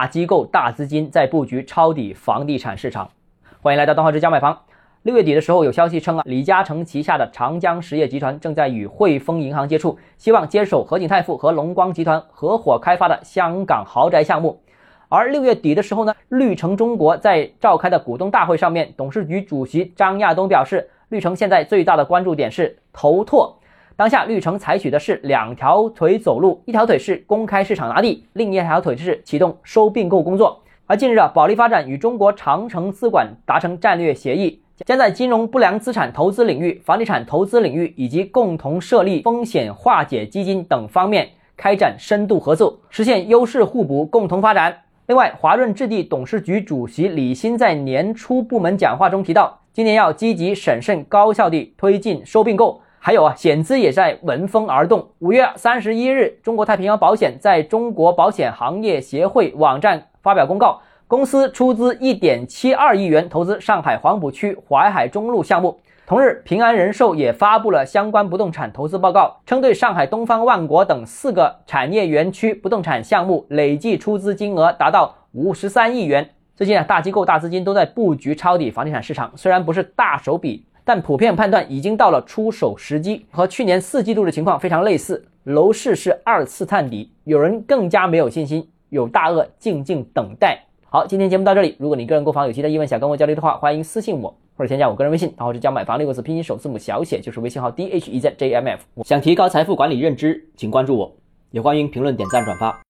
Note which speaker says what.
Speaker 1: 大机构、大资金在布局抄底房地产市场。欢迎来到东浩之家买房。六月底的时候，有消息称啊，李嘉诚旗下的长江实业集团正在与汇丰银行接触，希望接手和景泰富和龙光集团合伙开发的香港豪宅项目。而六月底的时候呢，绿城中国在召开的股东大会上面，董事局主席张亚东表示，绿城现在最大的关注点是投拓。当下绿城采取的是两条腿走路，一条腿是公开市场拿地，另一条腿是启动收并购工作。而近日啊，保利发展与中国长城资管达成战略协议，将在金融不良资产投资领域、房地产投资领域以及共同设立风险化解基金等方面开展深度合作，实现优势互补、共同发展。另外，华润置地董事局主席李欣在年初部门讲话中提到，今年要积极审慎、高效地推进收并购。还有啊，险资也在闻风而动。五月三十一日，中国太平洋保险在中国保险行业协会网站发表公告，公司出资一点七二亿元投资上海黄浦区淮海中路项目。同日，平安人寿也发布了相关不动产投资报告，称对上海东方万国等四个产业园区不动产项目累计出资金额达到五十三亿元。最近啊，大机构、大资金都在布局抄底房地产市场，虽然不是大手笔。但普遍判断已经到了出手时机，和去年四季度的情况非常类似。楼市是二次探底，有人更加没有信心，有大鳄静静等待。好，今天节目到这里。如果你个人购房有其他疑问想跟我交流的话，欢迎私信我或者添加我个人微信，然后是加买房六个字拼音首字母小写，就是微信号 d h e z j m f。想提高财富管理认知，请关注我，也欢迎评论、点赞、转发。